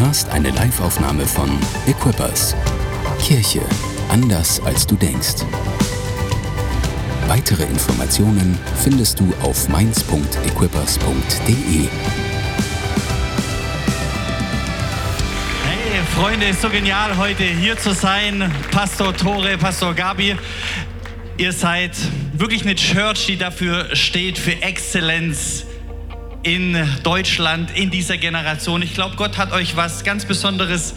hörst eine Liveaufnahme von Equippers. Kirche anders als du denkst. Weitere Informationen findest du auf mainz.equippers.de. Hey Freunde, ist so genial heute hier zu sein. Pastor Tore, Pastor Gabi. Ihr seid wirklich eine Church, die dafür steht, für Exzellenz in Deutschland, in dieser Generation. Ich glaube, Gott hat euch was ganz Besonderes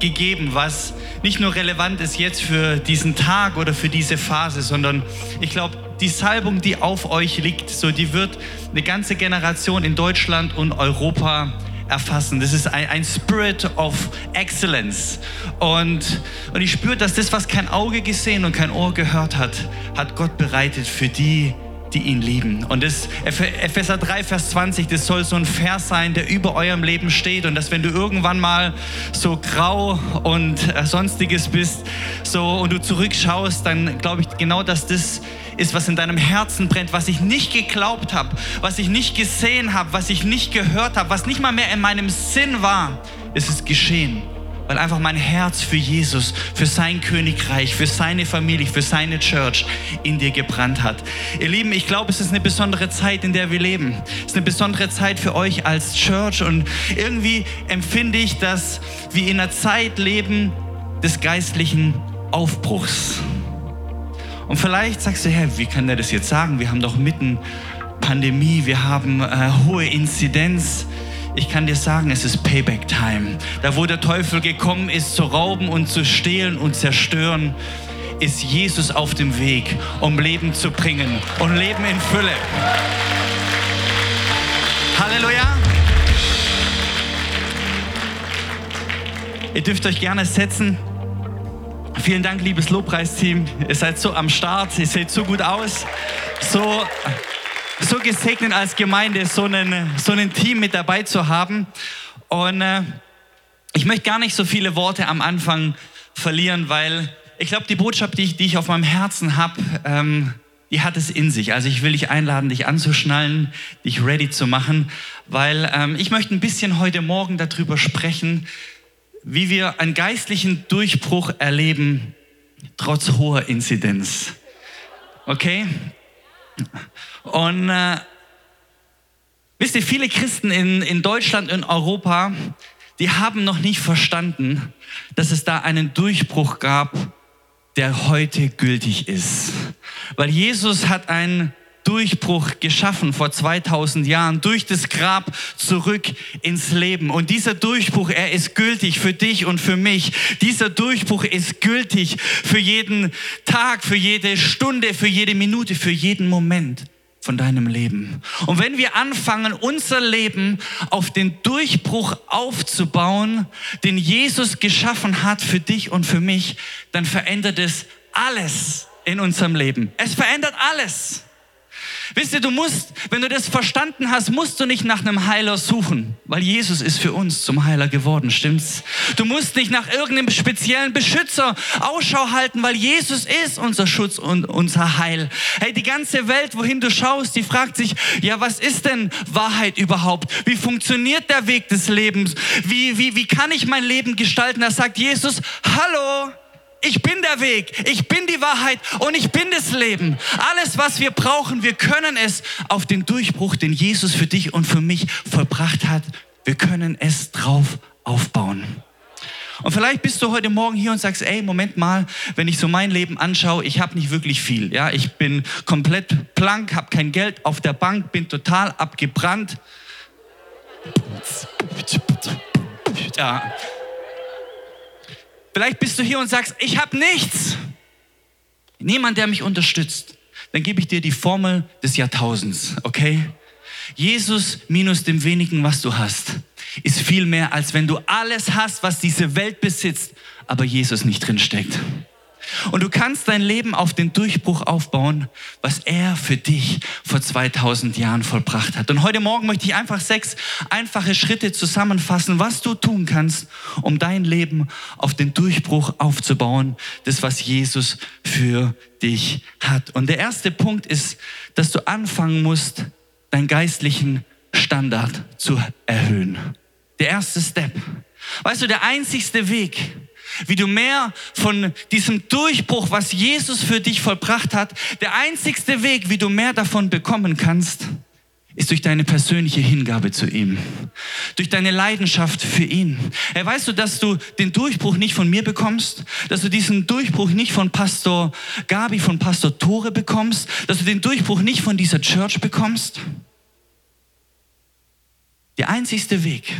gegeben, was nicht nur relevant ist jetzt für diesen Tag oder für diese Phase, sondern ich glaube, die Salbung, die auf euch liegt, so die wird eine ganze Generation in Deutschland und Europa erfassen. Das ist ein, ein Spirit of Excellence. Und, und ich spüre, dass das, was kein Auge gesehen und kein Ohr gehört hat, hat Gott bereitet für die, die ihn lieben. Und das Epheser 3, Vers 20, das soll so ein Vers sein, der über eurem Leben steht. Und dass wenn du irgendwann mal so grau und äh, sonstiges bist, so und du zurückschaust, dann glaube ich genau, dass das ist, was in deinem Herzen brennt, was ich nicht geglaubt habe, was ich nicht gesehen habe, was ich nicht gehört habe, was nicht mal mehr in meinem Sinn war, ist es geschehen weil einfach mein Herz für Jesus, für sein Königreich, für seine Familie, für seine Church in dir gebrannt hat. Ihr Lieben, ich glaube, es ist eine besondere Zeit, in der wir leben. Es ist eine besondere Zeit für euch als Church und irgendwie empfinde ich, dass wir in einer Zeit leben des geistlichen Aufbruchs. Und vielleicht sagst du, Herr, wie kann der das jetzt sagen? Wir haben doch mitten Pandemie, wir haben äh, hohe Inzidenz. Ich kann dir sagen, es ist Payback Time. Da, wo der Teufel gekommen ist, zu rauben und zu stehlen und zerstören, ist Jesus auf dem Weg, um Leben zu bringen und Leben in Fülle. Halleluja. Ihr dürft euch gerne setzen. Vielen Dank, liebes Lobpreisteam. Ihr seid so am Start, ihr seht so gut aus. So so gesegnet als Gemeinde, so ein so einen Team mit dabei zu haben. Und äh, ich möchte gar nicht so viele Worte am Anfang verlieren, weil ich glaube, die Botschaft, die ich, die ich auf meinem Herzen habe, ähm, die hat es in sich. Also ich will dich einladen, dich anzuschnallen, dich ready zu machen, weil ähm, ich möchte ein bisschen heute Morgen darüber sprechen, wie wir einen geistlichen Durchbruch erleben, trotz hoher Inzidenz. Okay? Und äh, wisst ihr, viele Christen in, in Deutschland und Europa, die haben noch nicht verstanden, dass es da einen Durchbruch gab, der heute gültig ist. Weil Jesus hat einen Durchbruch geschaffen vor 2000 Jahren, durch das Grab zurück ins Leben. Und dieser Durchbruch, er ist gültig für dich und für mich. Dieser Durchbruch ist gültig für jeden Tag, für jede Stunde, für jede Minute, für jeden Moment von deinem Leben. Und wenn wir anfangen, unser Leben auf den Durchbruch aufzubauen, den Jesus geschaffen hat für dich und für mich, dann verändert es alles in unserem Leben. Es verändert alles. Wisst ihr, du musst, wenn du das verstanden hast, musst du nicht nach einem Heiler suchen, weil Jesus ist für uns zum Heiler geworden, stimmt's? Du musst nicht nach irgendeinem speziellen Beschützer Ausschau halten, weil Jesus ist unser Schutz und unser Heil. Hey, die ganze Welt, wohin du schaust, die fragt sich, ja, was ist denn Wahrheit überhaupt? Wie funktioniert der Weg des Lebens? Wie, wie, wie kann ich mein Leben gestalten? Da sagt Jesus, hallo, ich bin der Weg, ich bin die Wahrheit und ich bin das Leben. Alles, was wir brauchen, wir können es auf den Durchbruch, den Jesus für dich und für mich vollbracht hat, wir können es drauf aufbauen. Und vielleicht bist du heute Morgen hier und sagst, ey, Moment mal, wenn ich so mein Leben anschaue, ich habe nicht wirklich viel. Ja, ich bin komplett blank, habe kein Geld auf der Bank, bin total abgebrannt. Ja, Vielleicht bist du hier und sagst, ich habe nichts. Niemand, der mich unterstützt. Dann gebe ich dir die Formel des Jahrtausends, okay? Jesus minus dem wenigen, was du hast, ist viel mehr, als wenn du alles hast, was diese Welt besitzt, aber Jesus nicht drin steckt. Und du kannst dein Leben auf den Durchbruch aufbauen, was er für dich vor 2000 Jahren vollbracht hat. Und heute Morgen möchte ich einfach sechs einfache Schritte zusammenfassen, was du tun kannst, um dein Leben auf den Durchbruch aufzubauen, das was Jesus für dich hat. Und der erste Punkt ist, dass du anfangen musst, deinen geistlichen Standard zu erhöhen. Der erste Step. Weißt du, der einzigste Weg, wie du mehr von diesem Durchbruch, was Jesus für dich vollbracht hat, der einzigste Weg, wie du mehr davon bekommen kannst, ist durch deine persönliche Hingabe zu ihm, durch deine Leidenschaft für ihn. Hey, weißt du, dass du den Durchbruch nicht von mir bekommst, dass du diesen Durchbruch nicht von Pastor Gabi, von Pastor Tore bekommst, dass du den Durchbruch nicht von dieser Church bekommst? Der einzigste Weg,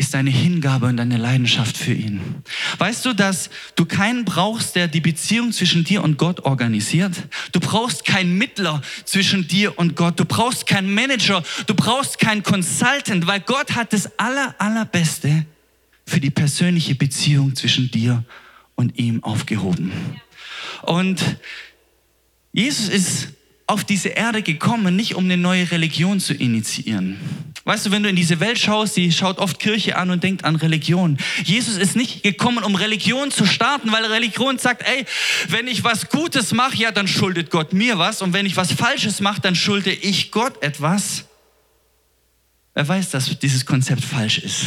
ist deine Hingabe und deine Leidenschaft für ihn. Weißt du, dass du keinen brauchst, der die Beziehung zwischen dir und Gott organisiert? Du brauchst keinen Mittler zwischen dir und Gott. Du brauchst keinen Manager. Du brauchst keinen Consultant, weil Gott hat das aller, allerbeste für die persönliche Beziehung zwischen dir und ihm aufgehoben. Und Jesus ist auf diese Erde gekommen, nicht um eine neue Religion zu initiieren. Weißt du, wenn du in diese Welt schaust, die schaut oft Kirche an und denkt an Religion. Jesus ist nicht gekommen, um Religion zu starten, weil Religion sagt, ey, wenn ich was Gutes mache, ja, dann schuldet Gott mir was. Und wenn ich was Falsches mache, dann schulde ich Gott etwas. Wer weiß, dass dieses Konzept falsch ist.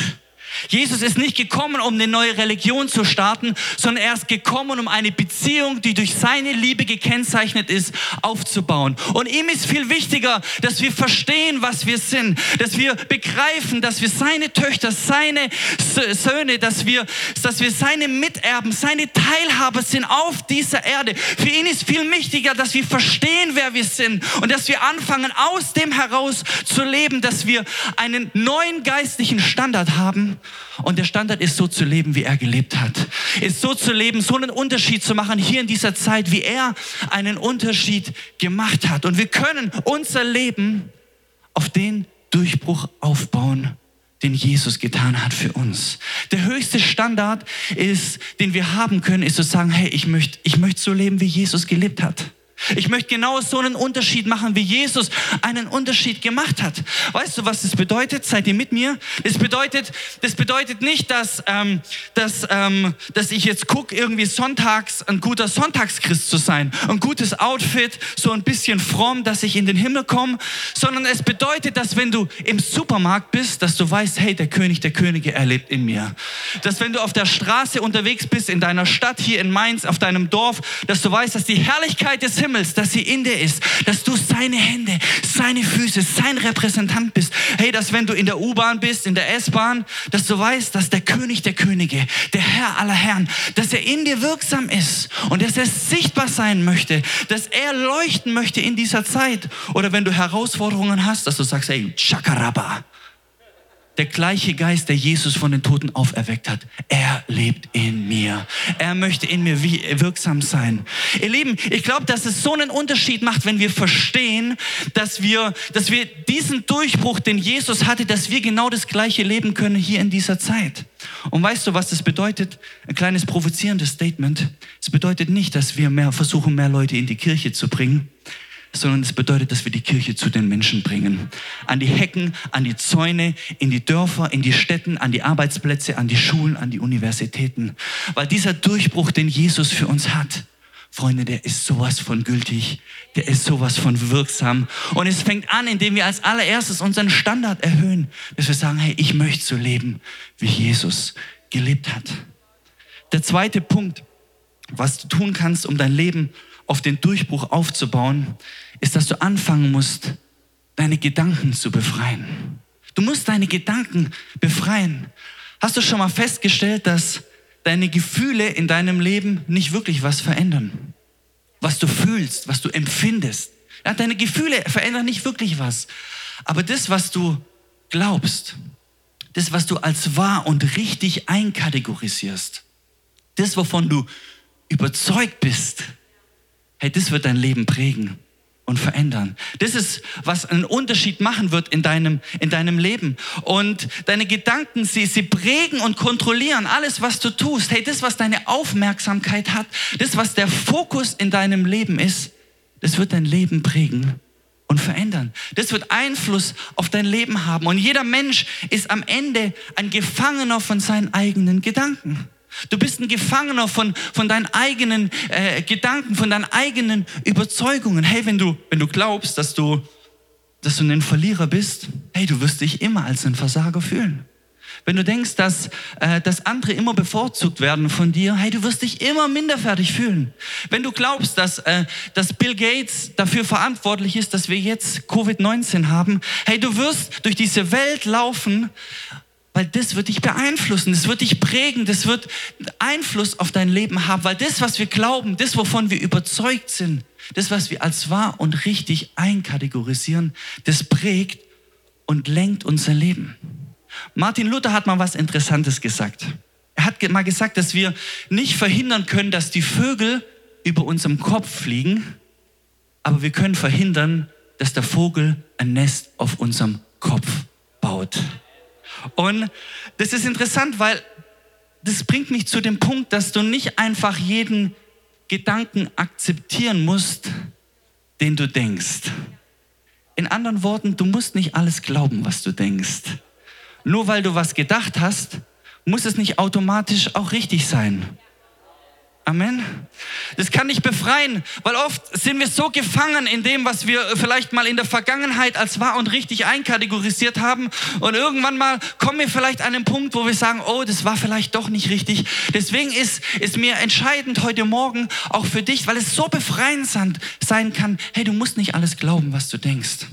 Jesus ist nicht gekommen, um eine neue Religion zu starten, sondern er ist gekommen, um eine Beziehung, die durch seine Liebe gekennzeichnet ist, aufzubauen. Und ihm ist viel wichtiger, dass wir verstehen, was wir sind, dass wir begreifen, dass wir seine Töchter, seine Söhne, dass wir, dass wir seine Miterben, seine Teilhaber sind auf dieser Erde. Für ihn ist viel wichtiger, dass wir verstehen, wer wir sind und dass wir anfangen, aus dem heraus zu leben, dass wir einen neuen geistlichen Standard haben und der Standard ist so zu leben, wie er gelebt hat. Ist so zu leben, so einen Unterschied zu machen hier in dieser Zeit, wie er einen Unterschied gemacht hat. Und wir können unser Leben auf den Durchbruch aufbauen, den Jesus getan hat für uns. Der höchste Standard ist, den wir haben können, ist zu sagen, hey, ich möchte, ich möchte so leben, wie Jesus gelebt hat. Ich möchte genau so einen Unterschied machen, wie Jesus einen Unterschied gemacht hat. Weißt du, was das bedeutet? Seid ihr mit mir? Das bedeutet, das bedeutet nicht, dass, ähm, dass, ähm, dass ich jetzt gucke, irgendwie sonntags ein guter Sonntagschrist zu sein, ein gutes Outfit, so ein bisschen fromm, dass ich in den Himmel komme, sondern es bedeutet, dass wenn du im Supermarkt bist, dass du weißt, hey, der König der Könige erlebt in mir. Dass wenn du auf der Straße unterwegs bist, in deiner Stadt, hier in Mainz, auf deinem Dorf, dass du weißt, dass die Herrlichkeit des Himmels Himmels, dass sie in dir ist, dass du seine Hände, seine Füße, sein Repräsentant bist. Hey, dass wenn du in der U-Bahn bist, in der S-Bahn, dass du weißt, dass der König der Könige, der Herr aller Herren, dass er in dir wirksam ist und dass er sichtbar sein möchte, dass er leuchten möchte in dieser Zeit. Oder wenn du Herausforderungen hast, dass du sagst, hey, Chakaraba der gleiche Geist, der Jesus von den Toten auferweckt hat, er lebt in mir. Er möchte in mir wirksam sein. Ihr Lieben, ich glaube, dass es so einen Unterschied macht, wenn wir verstehen, dass wir, dass wir diesen Durchbruch, den Jesus hatte, dass wir genau das gleiche leben können hier in dieser Zeit. Und weißt du, was das bedeutet? Ein kleines provozierendes Statement. Es bedeutet nicht, dass wir mehr versuchen, mehr Leute in die Kirche zu bringen sondern es bedeutet, dass wir die Kirche zu den Menschen bringen. An die Hecken, an die Zäune, in die Dörfer, in die Städten, an die Arbeitsplätze, an die Schulen, an die Universitäten. Weil dieser Durchbruch, den Jesus für uns hat, Freunde, der ist sowas von gültig, der ist sowas von wirksam. Und es fängt an, indem wir als allererstes unseren Standard erhöhen, dass wir sagen, hey, ich möchte so leben, wie Jesus gelebt hat. Der zweite Punkt, was du tun kannst, um dein Leben auf den Durchbruch aufzubauen, ist, dass du anfangen musst, deine Gedanken zu befreien. Du musst deine Gedanken befreien. Hast du schon mal festgestellt, dass deine Gefühle in deinem Leben nicht wirklich was verändern? Was du fühlst, was du empfindest. Ja, deine Gefühle verändern nicht wirklich was. Aber das, was du glaubst, das, was du als wahr und richtig einkategorisierst, das, wovon du überzeugt bist, hey, das wird dein Leben prägen und verändern. Das ist, was einen Unterschied machen wird in deinem, in deinem Leben. Und deine Gedanken, sie, sie prägen und kontrollieren alles, was du tust. Hey, das, was deine Aufmerksamkeit hat, das, was der Fokus in deinem Leben ist, das wird dein Leben prägen und verändern. Das wird Einfluss auf dein Leben haben. Und jeder Mensch ist am Ende ein Gefangener von seinen eigenen Gedanken. Du bist ein Gefangener von, von deinen eigenen äh, Gedanken, von deinen eigenen Überzeugungen. Hey, wenn du, wenn du glaubst, dass du, dass du ein Verlierer bist, hey, du wirst dich immer als ein Versager fühlen. wenn du denkst, dass, äh, dass andere immer bevorzugt werden von dir, hey, du wirst dich immer minderfertig fühlen. Wenn du glaubst, dass, äh, dass Bill Gates dafür verantwortlich ist, dass wir jetzt Covid-19 haben, hey, du wirst durch diese Welt laufen, weil das wird dich beeinflussen, das wird dich prägen, das wird Einfluss auf dein Leben haben, weil das, was wir glauben, das, wovon wir überzeugt sind, das, was wir als wahr und richtig einkategorisieren, das prägt und lenkt unser Leben. Martin Luther hat mal was Interessantes gesagt. Er hat mal gesagt, dass wir nicht verhindern können, dass die Vögel über unserem Kopf fliegen, aber wir können verhindern, dass der Vogel ein Nest auf unserem Kopf baut. Und das ist interessant, weil das bringt mich zu dem Punkt, dass du nicht einfach jeden Gedanken akzeptieren musst, den du denkst. In anderen Worten, du musst nicht alles glauben, was du denkst. Nur weil du was gedacht hast, muss es nicht automatisch auch richtig sein. Amen. Das kann dich befreien, weil oft sind wir so gefangen in dem, was wir vielleicht mal in der Vergangenheit als wahr und richtig einkategorisiert haben. Und irgendwann mal kommen wir vielleicht an einen Punkt, wo wir sagen, oh, das war vielleicht doch nicht richtig. Deswegen ist, ist mir entscheidend heute Morgen auch für dich, weil es so befreiend sein kann, hey, du musst nicht alles glauben, was du denkst.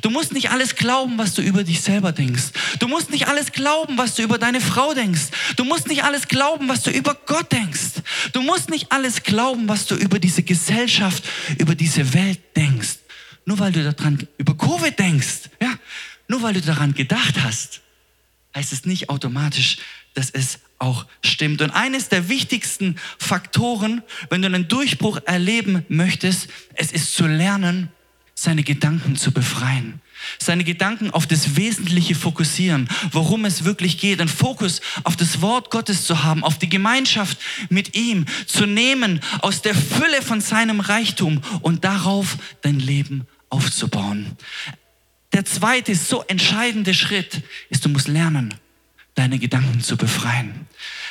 Du musst nicht alles glauben, was du über dich selber denkst. Du musst nicht alles glauben, was du über deine Frau denkst. Du musst nicht alles glauben, was du über Gott denkst. Du musst nicht alles glauben, was du über diese Gesellschaft, über diese Welt denkst. Nur weil du daran über Covid denkst, ja, nur weil du daran gedacht hast, heißt es nicht automatisch, dass es auch stimmt. Und eines der wichtigsten Faktoren, wenn du einen Durchbruch erleben möchtest, es ist zu lernen, seine Gedanken zu befreien. Seine Gedanken auf das Wesentliche fokussieren, worum es wirklich geht, einen Fokus auf das Wort Gottes zu haben, auf die Gemeinschaft mit ihm, zu nehmen aus der Fülle von seinem Reichtum und darauf dein Leben aufzubauen. Der zweite, so entscheidende Schritt ist, du musst lernen, deine Gedanken zu befreien.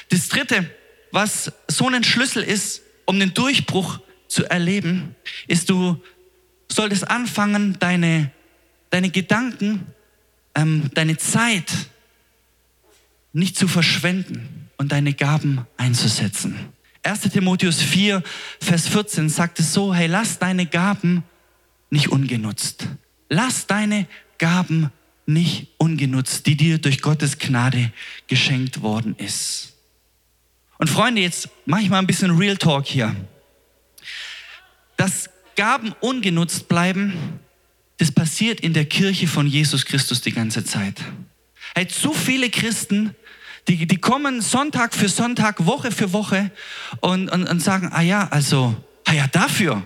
Das dritte, was so ein Schlüssel ist, um den Durchbruch zu erleben, ist, du solltest anfangen, deine, deine Gedanken, ähm, deine Zeit nicht zu verschwenden und deine Gaben einzusetzen. 1 Timotheus 4, Vers 14 sagt es so, hey, lass deine Gaben nicht ungenutzt. Lass deine Gaben nicht ungenutzt, die dir durch Gottes Gnade geschenkt worden ist. Und Freunde, jetzt mache ich mal ein bisschen Real Talk hier. Das Gaben ungenutzt bleiben, das passiert in der Kirche von Jesus Christus die ganze Zeit. Hey, zu viele Christen, die, die kommen Sonntag für Sonntag, Woche für Woche und, und, und sagen, ah ja, also, ah ja, dafür,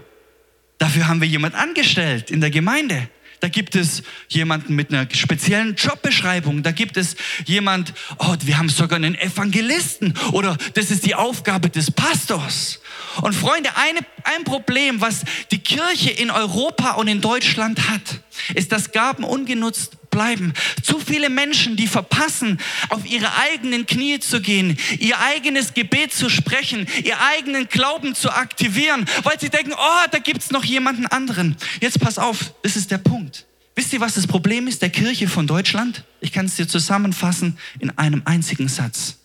dafür haben wir jemand angestellt in der Gemeinde. Da gibt es jemanden mit einer speziellen Jobbeschreibung. Da gibt es jemand, oh, wir haben sogar einen Evangelisten oder das ist die Aufgabe des Pastors. Und Freunde, eine, ein Problem, was die Kirche in Europa und in Deutschland hat, ist, dass Gaben ungenutzt bleiben. Zu viele Menschen, die verpassen, auf ihre eigenen Knie zu gehen, ihr eigenes Gebet zu sprechen, ihr eigenen Glauben zu aktivieren, weil sie denken, oh, da gibt's noch jemanden anderen. Jetzt pass auf, das ist der Punkt. Wisst ihr, was das Problem ist der Kirche von Deutschland? Ich kann es dir zusammenfassen in einem einzigen Satz.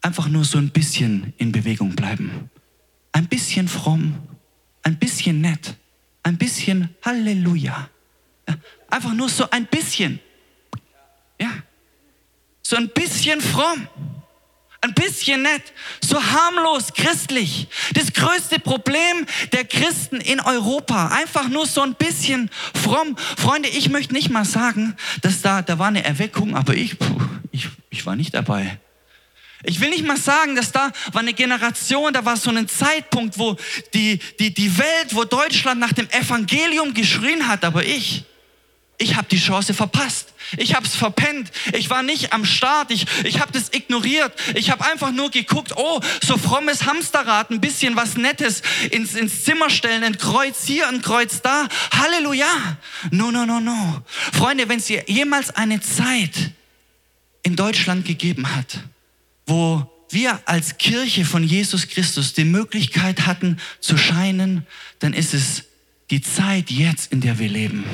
Einfach nur so ein bisschen in Bewegung bleiben. Ein bisschen fromm, ein bisschen nett, ein bisschen Halleluja. Einfach nur so ein bisschen. Ja. So ein bisschen fromm. Ein bisschen nett, so harmlos christlich. Das größte Problem der Christen in Europa. Einfach nur so ein bisschen fromm. Freunde, ich möchte nicht mal sagen, dass da, da war eine Erweckung, aber ich, puh, ich, ich war nicht dabei. Ich will nicht mal sagen, dass da war eine Generation, da war so ein Zeitpunkt, wo die, die, die Welt, wo Deutschland nach dem Evangelium geschrien hat, aber ich, ich habe die Chance verpasst. Ich habe es verpennt. Ich war nicht am Start. Ich, ich habe das ignoriert. Ich habe einfach nur geguckt, oh, so frommes Hamsterrad, ein bisschen was Nettes ins, ins Zimmer stellen, ein Kreuz hier, ein Kreuz da. Halleluja. No, no, no, no. Freunde, wenn es jemals eine Zeit in Deutschland gegeben hat, wo wir als Kirche von Jesus Christus die Möglichkeit hatten zu scheinen, dann ist es die Zeit jetzt, in der wir leben.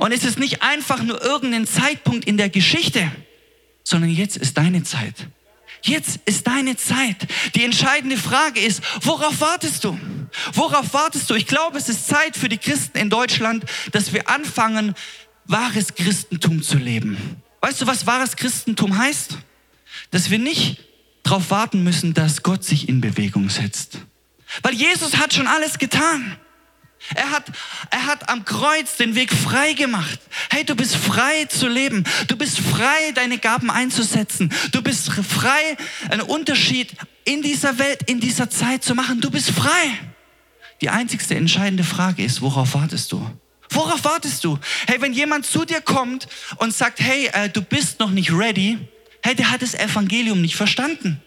Und es ist nicht einfach nur irgendein Zeitpunkt in der Geschichte. sondern jetzt ist deine Zeit. Jetzt ist deine Zeit. Die entscheidende Frage ist, worauf wartest du? Worauf wartest du? Ich glaube, es ist Zeit für die Christen in Deutschland, dass wir anfangen, wahres Christentum zu leben. Weißt du, was wahres Christentum heißt? Dass wir nicht darauf warten müssen, dass Gott sich in Bewegung setzt. Weil Jesus hat schon alles getan. Er hat, er hat am Kreuz den Weg frei gemacht. Hey, du bist frei zu leben. Du bist frei, deine Gaben einzusetzen. Du bist frei, einen Unterschied in dieser Welt, in dieser Zeit zu machen. Du bist frei. Die einzigste entscheidende Frage ist, worauf wartest du? Worauf wartest du? Hey, wenn jemand zu dir kommt und sagt, hey, äh, du bist noch nicht ready, hey, der hat das Evangelium nicht verstanden.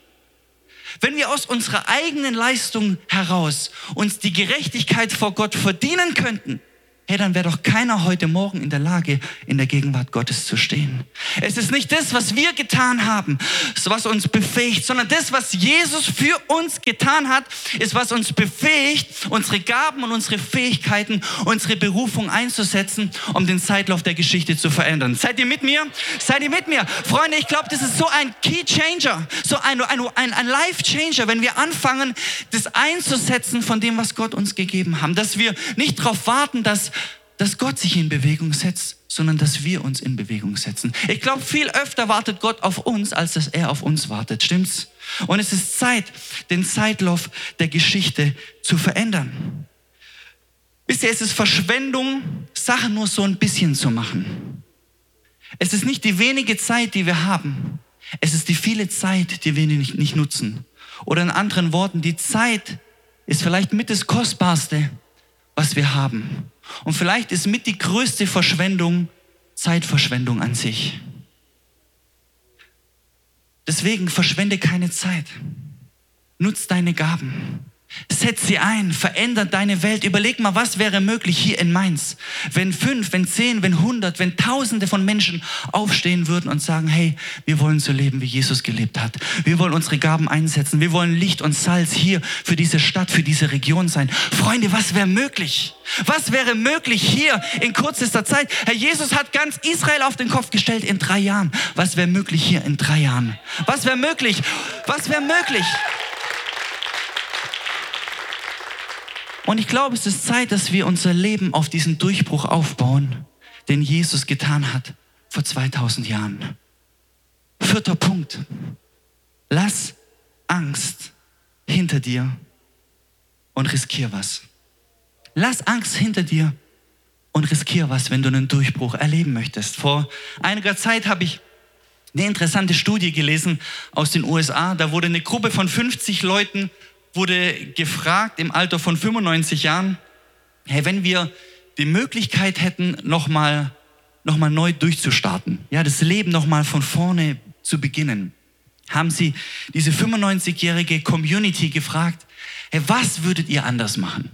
Wenn wir aus unserer eigenen Leistung heraus uns die Gerechtigkeit vor Gott verdienen könnten, hey, dann wäre doch keiner heute Morgen in der Lage, in der Gegenwart Gottes zu stehen. Es ist nicht das, was wir getan haben, was uns befähigt, sondern das, was Jesus für uns getan hat, ist, was uns befähigt, unsere Gaben und unsere Fähigkeiten, unsere Berufung einzusetzen, um den Zeitlauf der Geschichte zu verändern. Seid ihr mit mir? Seid ihr mit mir? Freunde, ich glaube, das ist so ein Key Changer, so ein, ein, ein, ein Life Changer, wenn wir anfangen, das einzusetzen von dem, was Gott uns gegeben hat. Dass wir nicht darauf warten, dass dass Gott sich in Bewegung setzt, sondern dass wir uns in Bewegung setzen. Ich glaube, viel öfter wartet Gott auf uns, als dass er auf uns wartet. Stimmt's? Und es ist Zeit, den Zeitlauf der Geschichte zu verändern. Wisst ihr, es ist Verschwendung, Sachen nur so ein bisschen zu machen. Es ist nicht die wenige Zeit, die wir haben. Es ist die viele Zeit, die wir nicht, nicht nutzen. Oder in anderen Worten, die Zeit ist vielleicht mit das Kostbarste, was wir haben. Und vielleicht ist mit die größte Verschwendung Zeitverschwendung an sich. Deswegen verschwende keine Zeit. Nutz deine Gaben. Setz sie ein, veränder deine Welt. Überleg mal, was wäre möglich hier in Mainz, wenn fünf, wenn zehn, wenn hundert, wenn tausende von Menschen aufstehen würden und sagen, hey, wir wollen so leben, wie Jesus gelebt hat. Wir wollen unsere Gaben einsetzen. Wir wollen Licht und Salz hier für diese Stadt, für diese Region sein. Freunde, was wäre möglich? Was wäre möglich hier in kürzester Zeit? Herr Jesus hat ganz Israel auf den Kopf gestellt in drei Jahren. Was wäre möglich hier in drei Jahren? Was wäre möglich? Was wäre möglich? Und ich glaube, es ist Zeit, dass wir unser Leben auf diesen Durchbruch aufbauen, den Jesus getan hat vor 2000 Jahren. Vierter Punkt. Lass Angst hinter dir und riskier was. Lass Angst hinter dir und riskier was, wenn du einen Durchbruch erleben möchtest. Vor einiger Zeit habe ich eine interessante Studie gelesen aus den USA. Da wurde eine Gruppe von 50 Leuten wurde gefragt im Alter von 95 Jahren, hey, wenn wir die Möglichkeit hätten, nochmal noch mal neu durchzustarten, ja, das Leben nochmal von vorne zu beginnen, haben sie diese 95-jährige Community gefragt, hey, was würdet ihr anders machen?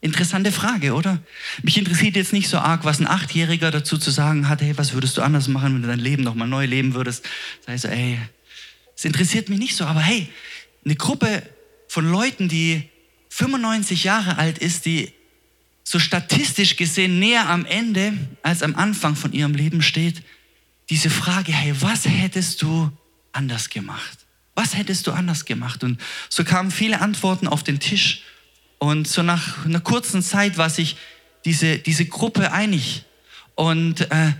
Interessante Frage, oder? Mich interessiert jetzt nicht so arg, was ein Achtjähriger dazu zu sagen hat, hey, was würdest du anders machen, wenn du dein Leben nochmal neu leben würdest? Das heißt, ey, es interessiert mich nicht so, aber hey, eine Gruppe von Leuten, die 95 Jahre alt ist, die so statistisch gesehen näher am Ende als am Anfang von ihrem Leben steht, diese Frage, hey, was hättest du anders gemacht? Was hättest du anders gemacht? Und so kamen viele Antworten auf den Tisch. Und so nach einer kurzen Zeit war sich diese, diese Gruppe einig. Und äh,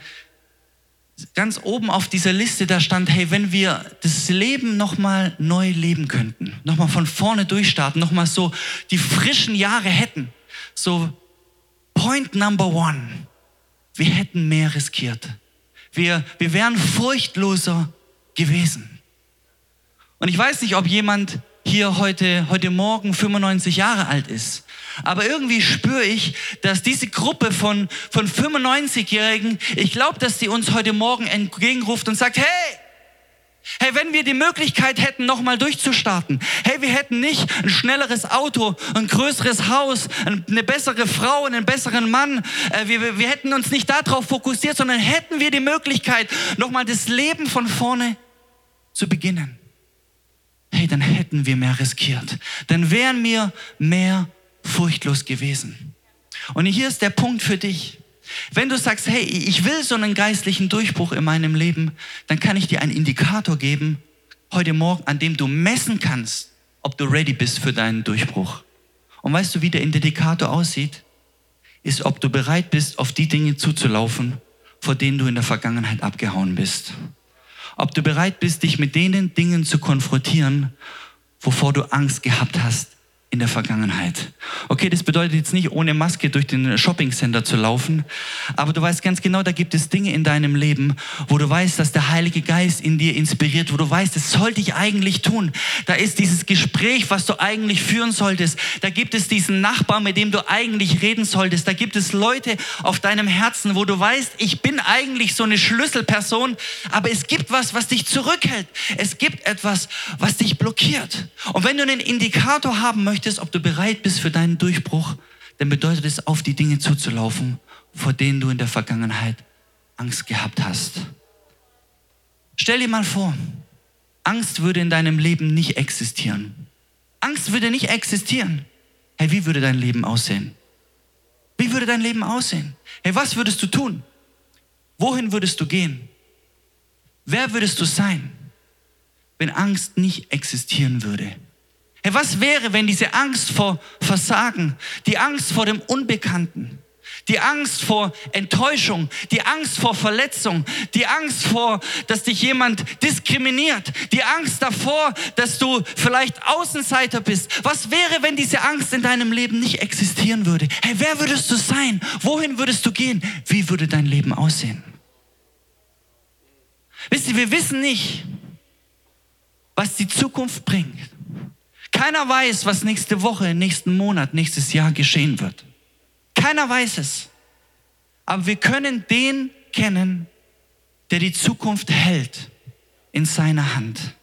ganz oben auf dieser Liste, da stand, hey, wenn wir das Leben nochmal neu leben könnten, nochmal von vorne durchstarten, nochmal so die frischen Jahre hätten, so Point Number One, wir hätten mehr riskiert. Wir, wir wären furchtloser gewesen. Und ich weiß nicht, ob jemand hier heute, heute Morgen 95 Jahre alt ist. Aber irgendwie spüre ich, dass diese Gruppe von, von 95-Jährigen, ich glaube, dass sie uns heute Morgen entgegenruft und sagt, hey, Hey, wenn wir die Möglichkeit hätten, nochmal durchzustarten. Hey, wir hätten nicht ein schnelleres Auto, ein größeres Haus, eine bessere Frau, einen besseren Mann. Äh, wir, wir hätten uns nicht darauf fokussiert, sondern hätten wir die Möglichkeit, nochmal das Leben von vorne zu beginnen. Hey, dann hätten wir mehr riskiert. Dann wären wir mehr furchtlos gewesen. Und hier ist der Punkt für dich. Wenn du sagst, hey, ich will so einen geistlichen Durchbruch in meinem Leben, dann kann ich dir einen Indikator geben, heute Morgen, an dem du messen kannst, ob du ready bist für deinen Durchbruch. Und weißt du, wie der Indikator aussieht? Ist, ob du bereit bist, auf die Dinge zuzulaufen, vor denen du in der Vergangenheit abgehauen bist. Ob du bereit bist, dich mit denen Dingen zu konfrontieren, wovor du Angst gehabt hast in der Vergangenheit. Okay, das bedeutet jetzt nicht ohne Maske durch den Shoppingcenter zu laufen, aber du weißt ganz genau, da gibt es Dinge in deinem Leben, wo du weißt, dass der Heilige Geist in dir inspiriert, wo du weißt, das sollte ich eigentlich tun. Da ist dieses Gespräch, was du eigentlich führen solltest. Da gibt es diesen Nachbarn, mit dem du eigentlich reden solltest. Da gibt es Leute auf deinem Herzen, wo du weißt, ich bin eigentlich so eine Schlüsselperson, aber es gibt was, was dich zurückhält. Es gibt etwas, was dich blockiert. Und wenn du einen Indikator haben möchtest, möchtest, ob du bereit bist für deinen Durchbruch, dann bedeutet es, auf die Dinge zuzulaufen, vor denen du in der Vergangenheit Angst gehabt hast. Stell dir mal vor, Angst würde in deinem Leben nicht existieren. Angst würde nicht existieren. Hey, wie würde dein Leben aussehen? Wie würde dein Leben aussehen? Hey, was würdest du tun? Wohin würdest du gehen? Wer würdest du sein, wenn Angst nicht existieren würde? Hey, was wäre, wenn diese Angst vor Versagen, die Angst vor dem Unbekannten, die Angst vor Enttäuschung, die Angst vor Verletzung, die Angst vor, dass dich jemand diskriminiert, die Angst davor, dass du vielleicht Außenseiter bist. Was wäre, wenn diese Angst in deinem Leben nicht existieren würde? Hey, wer würdest du sein? Wohin würdest du gehen? Wie würde dein Leben aussehen? Wisst ihr, wir wissen nicht, was die Zukunft bringt. Keiner weiß, was nächste Woche, nächsten Monat, nächstes Jahr geschehen wird. Keiner weiß es. Aber wir können den kennen, der die Zukunft hält in seiner Hand.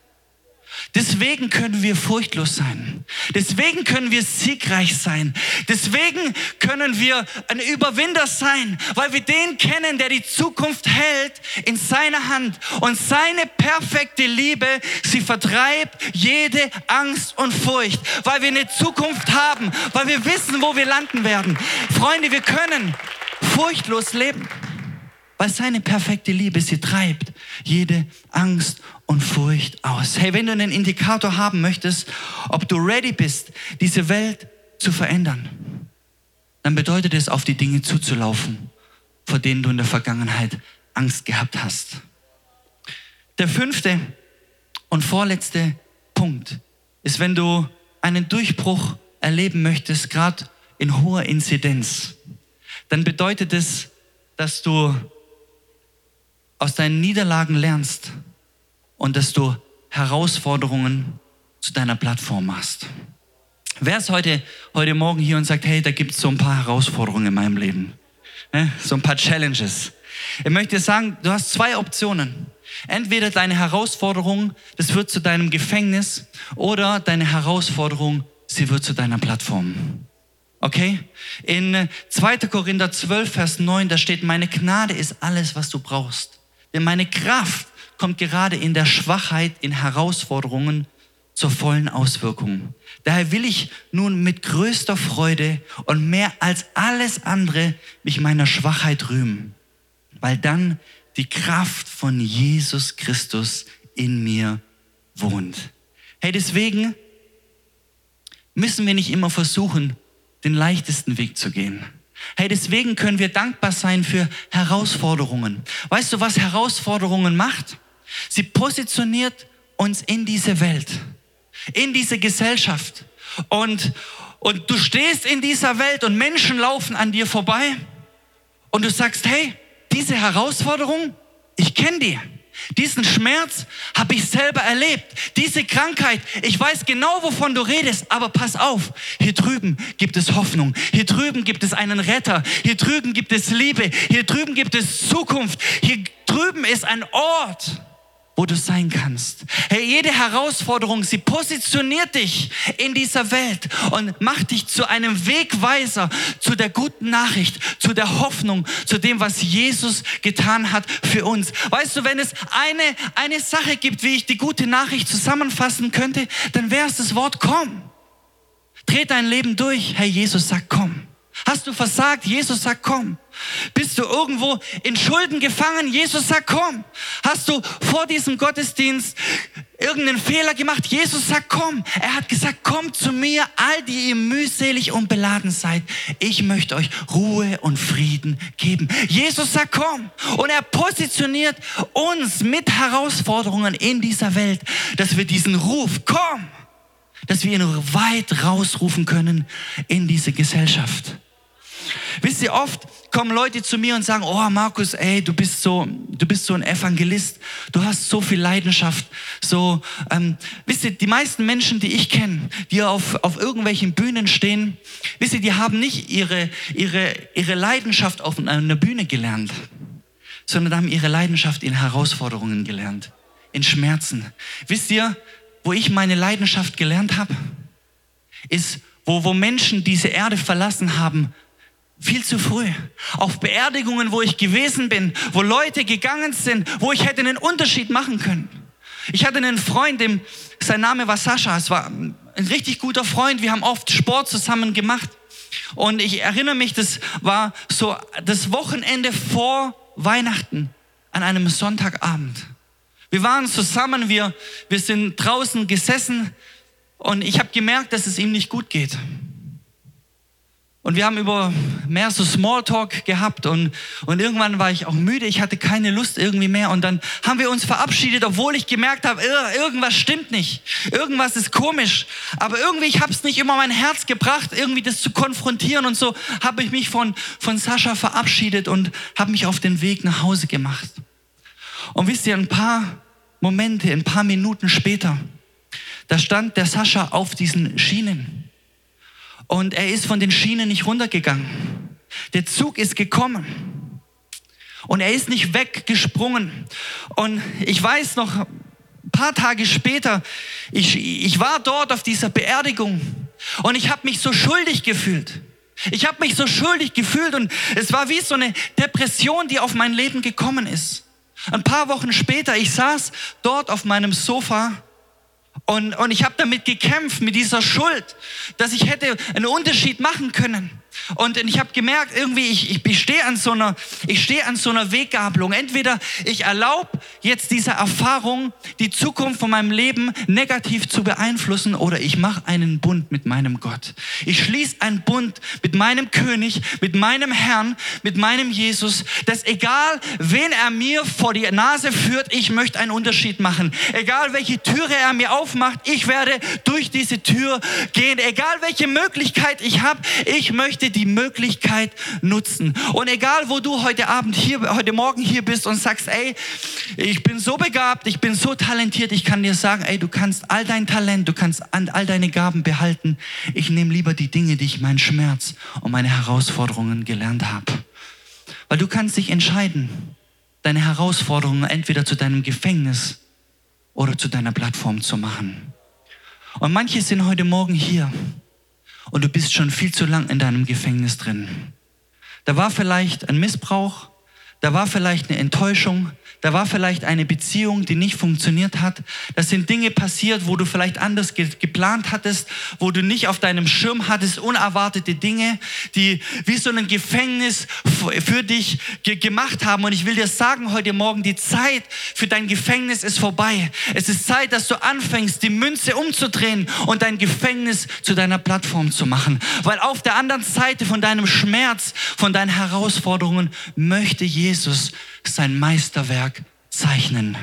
Deswegen können wir furchtlos sein. Deswegen können wir siegreich sein. Deswegen können wir ein Überwinder sein, weil wir den kennen, der die Zukunft hält in seiner Hand. Und seine perfekte Liebe, sie vertreibt jede Angst und Furcht, weil wir eine Zukunft haben, weil wir wissen, wo wir landen werden. Freunde, wir können furchtlos leben, weil seine perfekte Liebe, sie treibt jede Angst und Furcht aus. Hey, wenn du einen Indikator haben möchtest, ob du ready bist, diese Welt zu verändern, dann bedeutet es, auf die Dinge zuzulaufen, vor denen du in der Vergangenheit Angst gehabt hast. Der fünfte und vorletzte Punkt ist, wenn du einen Durchbruch erleben möchtest, gerade in hoher Inzidenz, dann bedeutet es, dass du aus deinen Niederlagen lernst und dass du Herausforderungen zu deiner Plattform machst. Wer ist heute, heute Morgen hier und sagt, hey, da gibt es so ein paar Herausforderungen in meinem Leben, ne? so ein paar Challenges. Ich möchte sagen, du hast zwei Optionen. Entweder deine Herausforderung, das wird zu deinem Gefängnis, oder deine Herausforderung, sie wird zu deiner Plattform. Okay? In 2. Korinther 12, Vers 9, da steht, meine Gnade ist alles, was du brauchst. Denn meine Kraft kommt gerade in der Schwachheit, in Herausforderungen zur vollen Auswirkung. Daher will ich nun mit größter Freude und mehr als alles andere mich meiner Schwachheit rühmen, weil dann die Kraft von Jesus Christus in mir wohnt. Hey, deswegen müssen wir nicht immer versuchen, den leichtesten Weg zu gehen. Hey, deswegen können wir dankbar sein für Herausforderungen. Weißt du, was Herausforderungen macht? Sie positioniert uns in diese Welt, in diese Gesellschaft. Und, und du stehst in dieser Welt und Menschen laufen an dir vorbei und du sagst, hey, diese Herausforderung, ich kenne die. Diesen Schmerz habe ich selber erlebt. Diese Krankheit, ich weiß genau, wovon du redest, aber pass auf, hier drüben gibt es Hoffnung. Hier drüben gibt es einen Retter. Hier drüben gibt es Liebe. Hier drüben gibt es Zukunft. Hier drüben ist ein Ort, wo du sein kannst. Hey, jede Herausforderung, sie positioniert dich in dieser Welt und macht dich zu einem Wegweiser, zu der guten Nachricht, zu der Hoffnung, zu dem, was Jesus getan hat für uns. Weißt du, wenn es eine, eine Sache gibt, wie ich die gute Nachricht zusammenfassen könnte, dann wäre es das Wort komm. Dreh dein Leben durch. Hey, Jesus sagt komm. Hast du versagt? Jesus sagt, komm. Bist du irgendwo in Schulden gefangen? Jesus sagt, komm. Hast du vor diesem Gottesdienst irgendeinen Fehler gemacht? Jesus sagt, komm. Er hat gesagt, komm zu mir, all die ihr mühselig und beladen seid. Ich möchte euch Ruhe und Frieden geben. Jesus sagt, komm. Und er positioniert uns mit Herausforderungen in dieser Welt, dass wir diesen Ruf, komm, dass wir ihn weit rausrufen können in diese Gesellschaft. Wisst ihr, oft kommen Leute zu mir und sagen, oh Markus, ey, du bist so, du bist so ein Evangelist, du hast so viel Leidenschaft. So, ähm, wisst ihr, die meisten Menschen, die ich kenne, die auf, auf irgendwelchen Bühnen stehen, wisst ihr, die haben nicht ihre, ihre, ihre Leidenschaft auf einer Bühne gelernt, sondern haben ihre Leidenschaft in Herausforderungen gelernt, in Schmerzen. Wisst ihr, wo ich meine Leidenschaft gelernt habe, ist, wo, wo Menschen diese Erde verlassen haben, viel zu früh. Auf Beerdigungen, wo ich gewesen bin, wo Leute gegangen sind, wo ich hätte einen Unterschied machen können. Ich hatte einen Freund, dem, sein Name war Sascha. Es war ein richtig guter Freund. Wir haben oft Sport zusammen gemacht. Und ich erinnere mich, das war so das Wochenende vor Weihnachten an einem Sonntagabend. Wir waren zusammen, wir, wir sind draußen gesessen und ich habe gemerkt, dass es ihm nicht gut geht. Und wir haben über mehr so Smalltalk gehabt und, und irgendwann war ich auch müde, ich hatte keine Lust irgendwie mehr. Und dann haben wir uns verabschiedet, obwohl ich gemerkt habe, irgendwas stimmt nicht, irgendwas ist komisch, aber irgendwie, ich habe es nicht immer mein Herz gebracht, irgendwie das zu konfrontieren. Und so habe ich mich von, von Sascha verabschiedet und habe mich auf den Weg nach Hause gemacht. Und wisst ihr, ein paar Momente, ein paar Minuten später, da stand der Sascha auf diesen Schienen und er ist von den Schienen nicht runtergegangen. Der Zug ist gekommen. Und er ist nicht weggesprungen. Und ich weiß noch, ein paar Tage später, ich, ich war dort auf dieser Beerdigung und ich habe mich so schuldig gefühlt. Ich habe mich so schuldig gefühlt und es war wie so eine Depression, die auf mein Leben gekommen ist. Ein paar Wochen später, ich saß dort auf meinem Sofa und, und ich habe damit gekämpft, mit dieser Schuld, dass ich hätte einen Unterschied machen können. Und ich habe gemerkt, irgendwie, ich, ich stehe an, so stehe an so einer Weggabelung. Entweder ich erlaube jetzt dieser Erfahrung, die Zukunft von meinem Leben negativ zu beeinflussen, oder ich mache einen Bund mit meinem Gott. Ich schließe einen Bund mit meinem König, mit meinem Herrn, mit meinem Jesus, dass egal, wen er mir vor die Nase führt, ich möchte einen Unterschied machen. Egal, welche Türe er mir aufmacht, ich werde durch diese Tür gehen. Egal, welche Möglichkeit ich habe, ich möchte die Möglichkeit nutzen. Und egal, wo du heute Abend hier, heute Morgen hier bist und sagst, ey, ich bin so begabt, ich bin so talentiert, ich kann dir sagen, ey, du kannst all dein Talent, du kannst all deine Gaben behalten. Ich nehme lieber die Dinge, die ich meinen Schmerz und meine Herausforderungen gelernt habe. Weil du kannst dich entscheiden, deine Herausforderungen entweder zu deinem Gefängnis oder zu deiner Plattform zu machen. Und manche sind heute Morgen hier und du bist schon viel zu lang in deinem Gefängnis drin. Da war vielleicht ein Missbrauch, da war vielleicht eine Enttäuschung, da war vielleicht eine Beziehung, die nicht funktioniert hat. Das sind Dinge passiert, wo du vielleicht anders ge geplant hattest, wo du nicht auf deinem Schirm hattest, unerwartete Dinge, die wie so ein Gefängnis für dich ge gemacht haben. Und ich will dir sagen heute Morgen, die Zeit für dein Gefängnis ist vorbei. Es ist Zeit, dass du anfängst, die Münze umzudrehen und dein Gefängnis zu deiner Plattform zu machen. Weil auf der anderen Seite von deinem Schmerz, von deinen Herausforderungen möchte Jesus sein Meisterwerk zeichnen.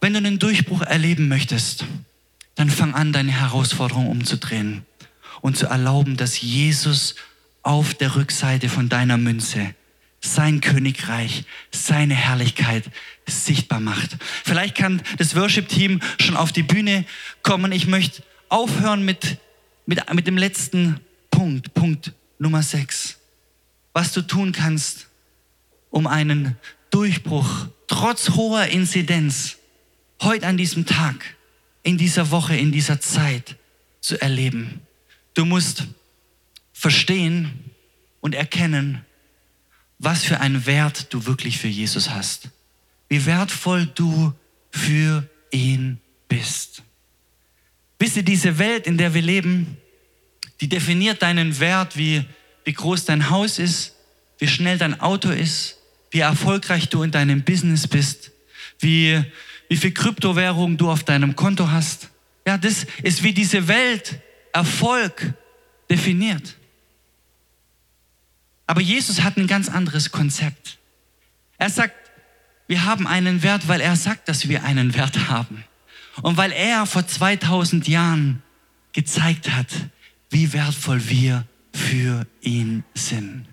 Wenn du einen Durchbruch erleben möchtest, dann fang an, deine Herausforderung umzudrehen und zu erlauben, dass Jesus auf der Rückseite von deiner Münze sein Königreich, seine Herrlichkeit sichtbar macht. Vielleicht kann das Worship-Team schon auf die Bühne kommen. Ich möchte aufhören mit, mit, mit dem letzten Punkt, Punkt Nummer 6. Was du tun kannst, um einen Durchbruch trotz hoher Inzidenz heute an diesem Tag, in dieser Woche, in dieser Zeit zu erleben. Du musst verstehen und erkennen, was für einen Wert du wirklich für Jesus hast. Wie wertvoll du für ihn bist. Wisst ihr, diese Welt, in der wir leben, Die definiert deinen Wert, wie, wie groß dein Haus ist, wie schnell dein Auto ist, wie erfolgreich du in deinem Business bist, wie, wie viel Kryptowährung du auf deinem Konto hast. Ja, das ist wie diese Welt Erfolg definiert. Aber Jesus hat ein ganz anderes Konzept. Er sagt, wir haben einen Wert, weil er sagt, dass wir einen Wert haben. Und weil er vor 2000 Jahren gezeigt hat, wie wertvoll wir für ihn sind.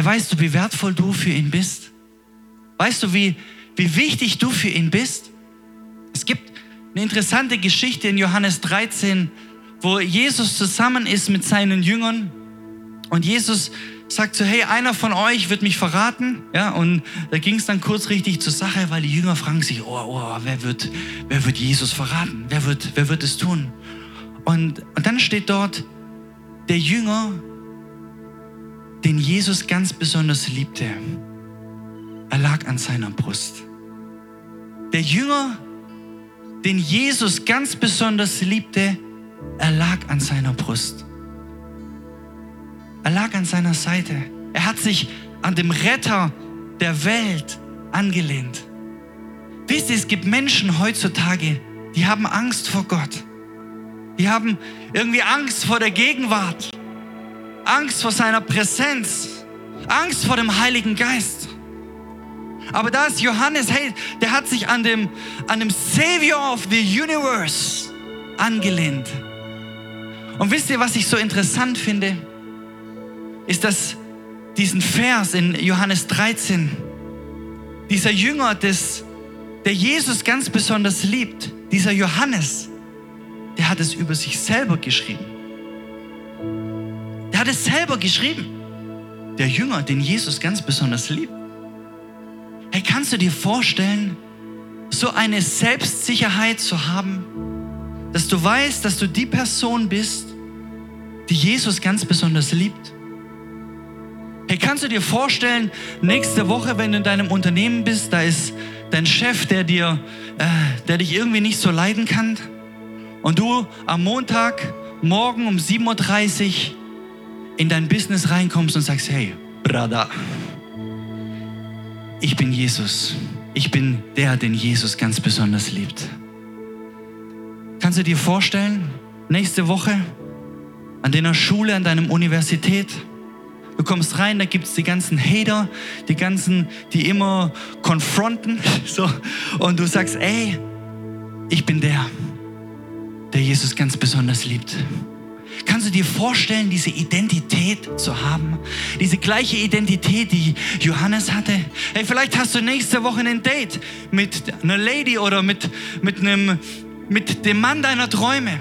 Herr, weißt du, wie wertvoll du für ihn bist? Weißt du, wie, wie wichtig du für ihn bist? Es gibt eine interessante Geschichte in Johannes 13, wo Jesus zusammen ist mit seinen Jüngern und Jesus sagt so, hey, einer von euch wird mich verraten. Ja, und da ging es dann kurz richtig zur Sache, weil die Jünger fragen sich, oh, oh, wer wird, wer wird Jesus verraten? Wer wird, wer wird es tun? Und, und dann steht dort, der Jünger, den Jesus ganz besonders liebte, er lag an seiner Brust. Der Jünger, den Jesus ganz besonders liebte, er lag an seiner Brust. Er lag an seiner Seite. Er hat sich an dem Retter der Welt angelehnt. Wisst ihr, es gibt Menschen heutzutage, die haben Angst vor Gott. Die haben irgendwie Angst vor der Gegenwart, Angst vor seiner Präsenz, Angst vor dem Heiligen Geist. Aber da ist Johannes, hey, der hat sich an dem, an dem Savior of the Universe angelehnt. Und wisst ihr, was ich so interessant finde? ist, dass diesen Vers in Johannes 13, dieser Jünger, des, der Jesus ganz besonders liebt, dieser Johannes, der hat es über sich selber geschrieben. Der hat es selber geschrieben. Der Jünger, den Jesus ganz besonders liebt. Hey, kannst du dir vorstellen, so eine Selbstsicherheit zu haben, dass du weißt, dass du die Person bist, die Jesus ganz besonders liebt? Hey, kannst du dir vorstellen, nächste Woche, wenn du in deinem Unternehmen bist, da ist dein Chef, der dir, äh, der dich irgendwie nicht so leiden kann, und du am Montag morgen um 7.30 Uhr in dein Business reinkommst und sagst, hey, Brother, ich bin Jesus. Ich bin der, den Jesus ganz besonders liebt. Kannst du dir vorstellen, nächste Woche an deiner Schule, an deinem Universität, Du kommst rein, da gibt es die ganzen Hater, die ganzen, die immer konfronten. So. Und du sagst, ey, ich bin der, der Jesus ganz besonders liebt. Kannst du dir vorstellen, diese Identität zu haben? Diese gleiche Identität, die Johannes hatte? Hey, vielleicht hast du nächste Woche ein Date mit einer Lady oder mit, mit, einem, mit dem Mann deiner Träume.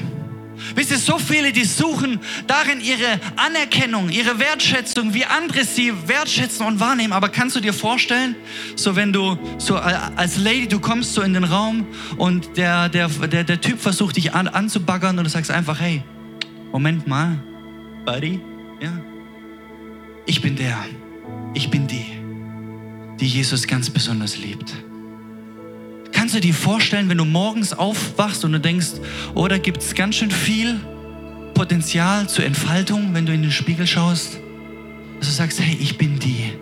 Wisst ihr, so viele, die suchen darin ihre Anerkennung, ihre Wertschätzung, wie andere sie wertschätzen und wahrnehmen. Aber kannst du dir vorstellen, so wenn du so als Lady, du kommst so in den Raum und der, der, der, der Typ versucht dich an, anzubaggern und du sagst einfach, hey, Moment mal, Buddy, ja, ich bin der, ich bin die, die Jesus ganz besonders liebt. Kannst du dir vorstellen, wenn du morgens aufwachst und du denkst, oh, da gibt es ganz schön viel Potenzial zur Entfaltung, wenn du in den Spiegel schaust, dass du sagst, hey, ich bin die,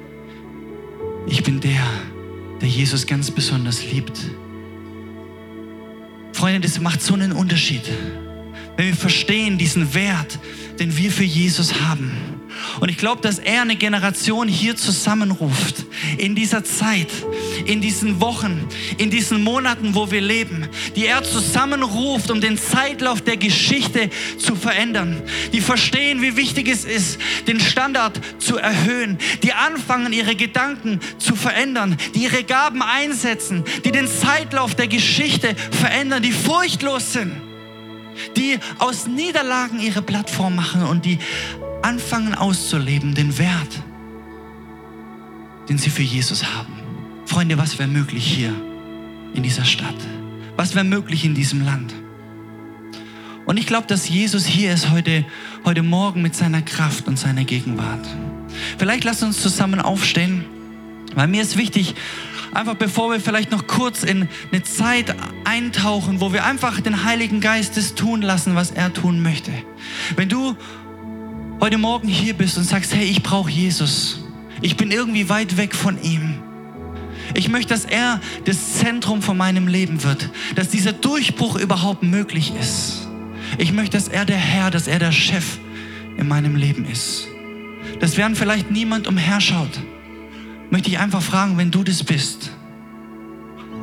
ich bin der, der Jesus ganz besonders liebt. Freunde, das macht so einen Unterschied, wenn wir verstehen diesen Wert, den wir für Jesus haben. Und ich glaube, dass er eine Generation hier zusammenruft, in dieser Zeit, in diesen Wochen, in diesen Monaten, wo wir leben, die er zusammenruft, um den Zeitlauf der Geschichte zu verändern, die verstehen, wie wichtig es ist, den Standard zu erhöhen, die anfangen, ihre Gedanken zu verändern, die ihre Gaben einsetzen, die den Zeitlauf der Geschichte verändern, die furchtlos sind die aus Niederlagen ihre Plattform machen und die anfangen auszuleben, den Wert, den sie für Jesus haben. Freunde, was wäre möglich hier in dieser Stadt? Was wäre möglich in diesem Land? Und ich glaube, dass Jesus hier ist heute, heute Morgen mit seiner Kraft und seiner Gegenwart. Vielleicht lasst uns zusammen aufstehen, weil mir ist wichtig, einfach bevor wir vielleicht noch kurz in eine Zeit eintauchen, wo wir einfach den Heiligen Geist das tun lassen, was er tun möchte. Wenn du heute Morgen hier bist und sagst, hey, ich brauche Jesus. Ich bin irgendwie weit weg von ihm. Ich möchte, dass er das Zentrum von meinem Leben wird, dass dieser Durchbruch überhaupt möglich ist. Ich möchte, dass er der Herr, dass er der Chef in meinem Leben ist. Dass während vielleicht niemand umherschaut, möchte ich einfach fragen, wenn du das bist,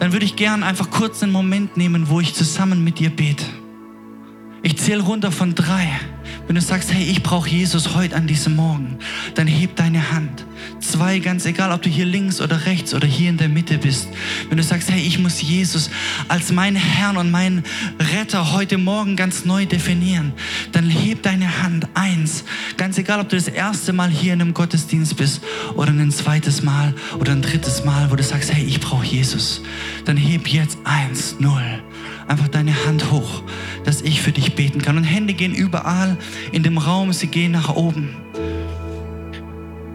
dann würde ich gern einfach kurz einen Moment nehmen, wo ich zusammen mit dir bete. Ich zähle runter von drei. Wenn du sagst, hey, ich brauche Jesus heute an diesem Morgen, dann heb deine Hand. Zwei, ganz egal, ob du hier links oder rechts oder hier in der Mitte bist. Wenn du sagst, hey, ich muss Jesus als meinen Herrn und meinen Retter heute Morgen ganz neu definieren, dann heb deine Hand. Eins, ganz egal, ob du das erste Mal hier in einem Gottesdienst bist oder ein zweites Mal oder ein drittes Mal, wo du sagst, hey, ich brauche Jesus. Dann heb jetzt eins, null einfach deine Hand hoch, dass ich für dich beten kann. Und Hände gehen überall in dem Raum, sie gehen nach oben.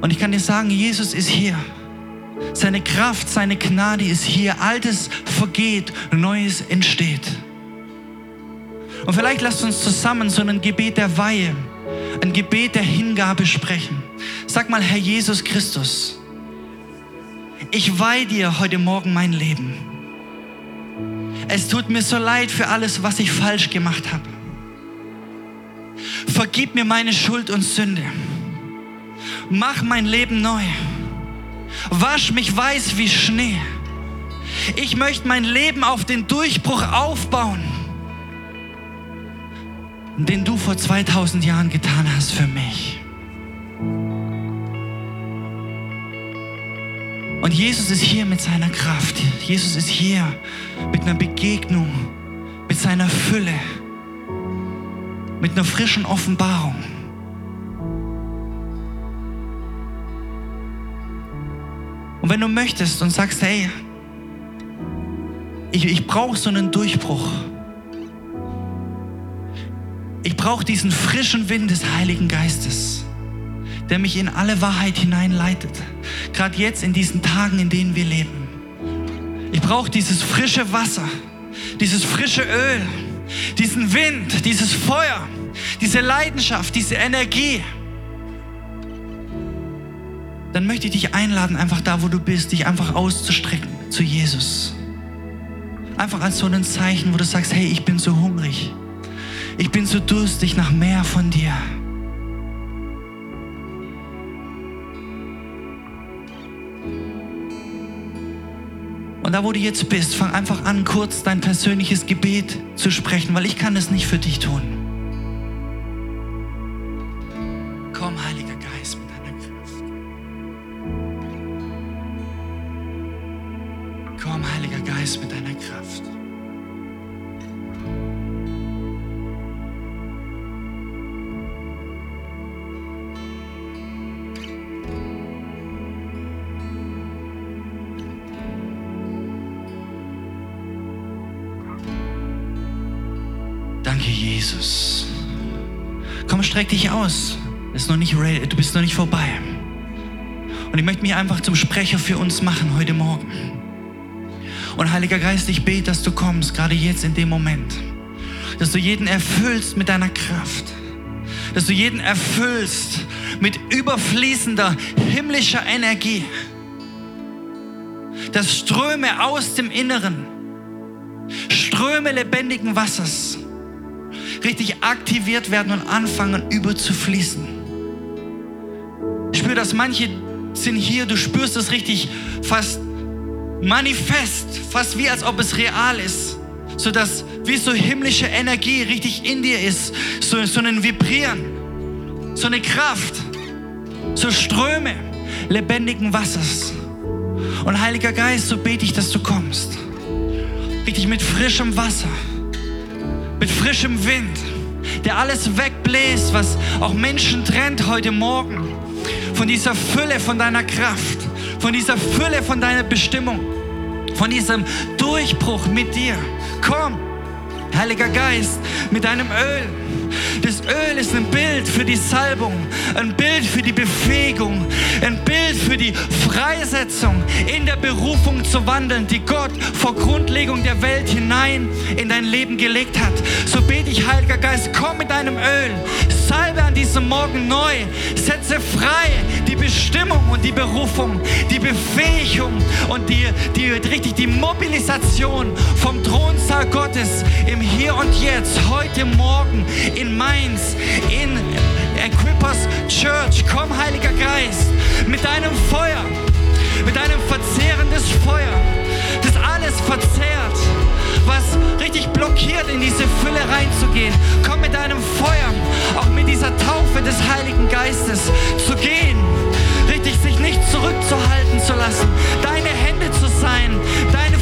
Und ich kann dir sagen, Jesus ist hier. Seine Kraft, seine Gnade ist hier. Altes vergeht, Neues entsteht. Und vielleicht lasst uns zusammen so ein Gebet der Weihe, ein Gebet der Hingabe sprechen. Sag mal, Herr Jesus Christus, ich weihe dir heute Morgen mein Leben. Es tut mir so leid für alles, was ich falsch gemacht habe. Vergib mir meine Schuld und Sünde. Mach mein Leben neu. Wasch mich weiß wie Schnee. Ich möchte mein Leben auf den Durchbruch aufbauen, den du vor 2000 Jahren getan hast für mich. Und Jesus ist hier mit seiner Kraft. Jesus ist hier mit einer Begegnung, mit seiner Fülle, mit einer frischen Offenbarung. Und wenn du möchtest und sagst, hey, ich, ich brauche so einen Durchbruch. Ich brauche diesen frischen Wind des Heiligen Geistes, der mich in alle Wahrheit hineinleitet. Gerade jetzt in diesen Tagen, in denen wir leben. Ich brauche dieses frische Wasser, dieses frische Öl, diesen Wind, dieses Feuer, diese Leidenschaft, diese Energie. Dann möchte ich dich einladen, einfach da, wo du bist, dich einfach auszustrecken zu Jesus. Einfach als so ein Zeichen, wo du sagst, hey, ich bin so hungrig. Ich bin so durstig nach mehr von dir. Und da, wo du jetzt bist, fang einfach an, kurz dein persönliches Gebet zu sprechen, weil ich kann es nicht für dich tun. Danke, Jesus. Komm, streck dich aus. Ist noch nicht. Du bist noch nicht vorbei. Und ich möchte mich einfach zum Sprecher für uns machen heute Morgen. Und Heiliger Geist, ich bete, dass du kommst, gerade jetzt in dem Moment. Dass du jeden erfüllst mit deiner Kraft. Dass du jeden erfüllst mit überfließender himmlischer Energie. Dass Ströme aus dem Inneren, Ströme lebendigen Wassers richtig aktiviert werden und anfangen überzufließen. Ich spüre, dass manche sind hier, du spürst es richtig fast manifest, fast wie als ob es real ist, so dass wie so himmlische Energie richtig in dir ist, so, so ein Vibrieren, so eine Kraft, so Ströme lebendigen Wassers. Und Heiliger Geist, so bete ich, dass du kommst. Richtig mit frischem Wasser mit frischem Wind, der alles wegbläst, was auch Menschen trennt heute Morgen. Von dieser Fülle von deiner Kraft, von dieser Fülle von deiner Bestimmung, von diesem Durchbruch mit dir. Komm, Heiliger Geist, mit deinem Öl, Das Öl ist ein Bild für die Salbung, ein Bild für die Befähigung, ein Bild für die Freisetzung, in der Berufung zu wandeln, die Gott vor Grundlegung der Welt hinein in dein Leben gelegt hat. So bete ich, Heiliger Geist, komm mit deinem Öl, salbe an diesem Morgen neu, setze frei die Bestimmung und die Berufung, die Befähigung und die, die richtig die Mobilisation vom Thronsaal Gottes im Hier und Jetzt, heute Morgen in Mainz, in Equippers Church. Komm, Heiliger Geist, mit deinem Feuer, mit deinem verzehrendes Feuer, das alles verzehrt, was richtig blockiert, in diese Fülle reinzugehen. Komm mit deinem Feuer, auch mit dieser Taufe des Heiligen Geistes zu gehen, richtig sich nicht zurückzuhalten zu lassen, deine Hände zu sein, deine,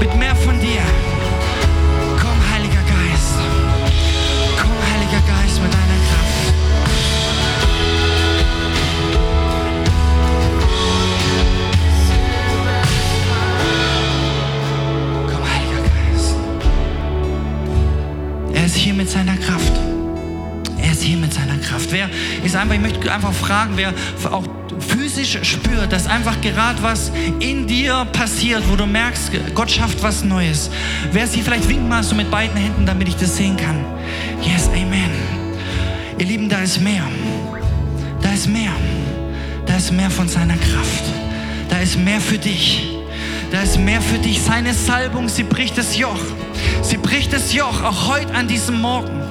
mit mehr von dir. Komm, Heiliger Geist. Komm, Heiliger Geist, mit deiner Kraft. Komm, Heiliger Geist. Er ist hier mit seiner Kraft. Er ist hier mit seiner Kraft. Wer ist einfach, ich möchte einfach fragen, wer auch physisch spürt, dass einfach gerade was in dir passiert, wo du merkst, Gott schafft was Neues. Wer hier vielleicht winkt mal so mit beiden Händen, damit ich das sehen kann. Yes, Amen. Ihr Lieben, da ist mehr. Da ist mehr. Da ist mehr von seiner Kraft. Da ist mehr für dich. Da ist mehr für dich. Seine Salbung, sie bricht das Joch. Sie bricht das Joch auch heute an diesem Morgen.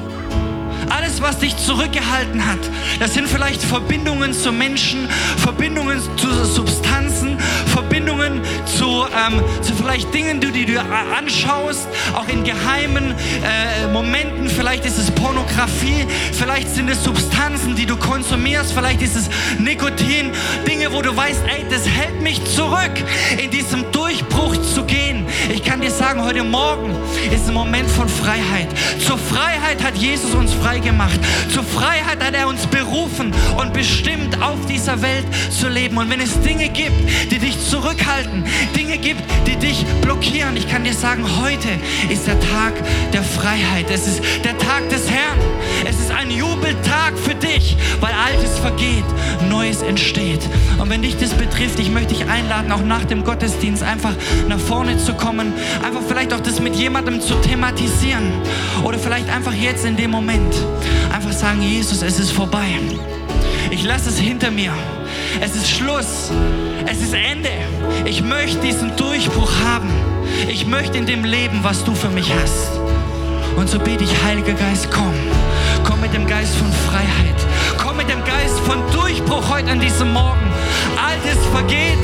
Alles, was dich zurückgehalten hat, das sind vielleicht Verbindungen zu Menschen, Verbindungen zu Substanzen, Verbindungen zu, ähm, zu vielleicht Dingen, die, die du anschaust, auch in geheimen äh, Momenten. Vielleicht ist es Pornografie, vielleicht sind es Substanzen, die du konsumierst, vielleicht ist es Nikotin, Dinge, wo du weißt, ey, das hält mich zurück, in diesem Durchbruch zu gehen. Ich kann dir sagen, heute Morgen ist ein Moment von Freiheit. Zur Freiheit hat Jesus uns frei gemacht. Zur Freiheit hat er uns berufen und bestimmt, auf dieser Welt zu leben. Und wenn es Dinge gibt, die dich zurückhalten, Dinge gibt, die dich blockieren, ich kann dir sagen, heute ist der Tag der Freiheit. Es ist der Tag des Herrn. Es ist ein Jubeltag für dich, weil Altes vergeht, Neues entsteht. Und wenn dich das betrifft, ich möchte dich einladen, auch nach dem Gottesdienst einfach nach vorne zu kommen, einfach vielleicht auch das mit jemandem zu thematisieren oder vielleicht einfach jetzt in dem Moment einfach sagen, Jesus, es ist vorbei. Ich lasse es hinter mir. Es ist Schluss. Es ist Ende. Ich möchte diesen Durchbruch haben. Ich möchte in dem Leben, was du für mich hast. Und so bete ich, Heiliger Geist, komm. Komm mit dem Geist von Freiheit. Komm mit dem Geist von Durchbruch heute an diesem Morgen. Altes vergeht,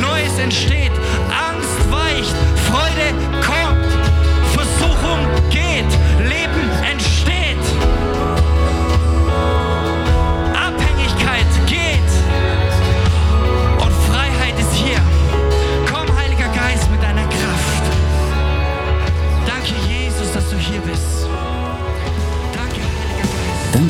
Neues entsteht. Angst weicht, Freude kommt. Versuchung geht, Leben entsteht.